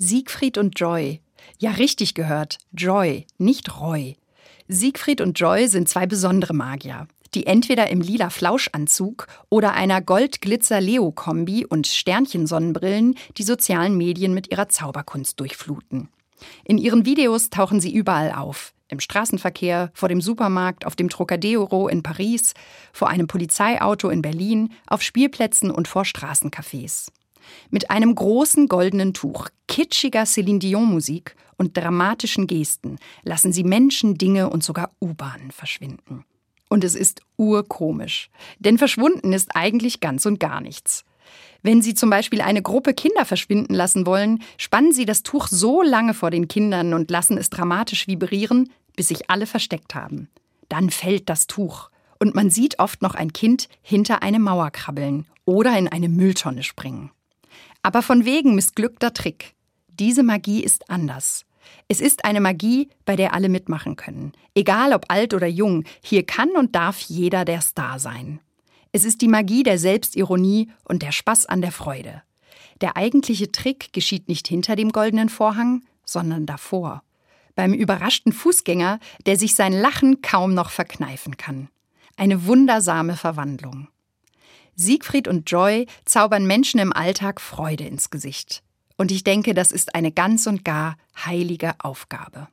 Siegfried und Joy. Ja, richtig gehört. Joy, nicht Roy. Siegfried und Joy sind zwei besondere Magier, die entweder im lila Flauschanzug oder einer Gold-Glitzer-Leo-Kombi und Sternchensonnenbrillen die sozialen Medien mit ihrer Zauberkunst durchfluten. In ihren Videos tauchen sie überall auf. Im Straßenverkehr, vor dem Supermarkt, auf dem Trocadero in Paris, vor einem Polizeiauto in Berlin, auf Spielplätzen und vor Straßencafés. Mit einem großen goldenen Tuch, kitschiger Céline Dion-Musik und dramatischen Gesten lassen sie Menschen, Dinge und sogar U-Bahnen verschwinden. Und es ist urkomisch. Denn verschwunden ist eigentlich ganz und gar nichts. Wenn Sie zum Beispiel eine Gruppe Kinder verschwinden lassen wollen, spannen Sie das Tuch so lange vor den Kindern und lassen es dramatisch vibrieren, bis sich alle versteckt haben. Dann fällt das Tuch und man sieht oft noch ein Kind hinter eine Mauer krabbeln oder in eine Mülltonne springen. Aber von wegen missglückter Trick. Diese Magie ist anders. Es ist eine Magie, bei der alle mitmachen können. Egal ob alt oder jung, hier kann und darf jeder der Star sein. Es ist die Magie der Selbstironie und der Spaß an der Freude. Der eigentliche Trick geschieht nicht hinter dem goldenen Vorhang, sondern davor. Beim überraschten Fußgänger, der sich sein Lachen kaum noch verkneifen kann. Eine wundersame Verwandlung. Siegfried und Joy zaubern Menschen im Alltag Freude ins Gesicht. Und ich denke, das ist eine ganz und gar heilige Aufgabe.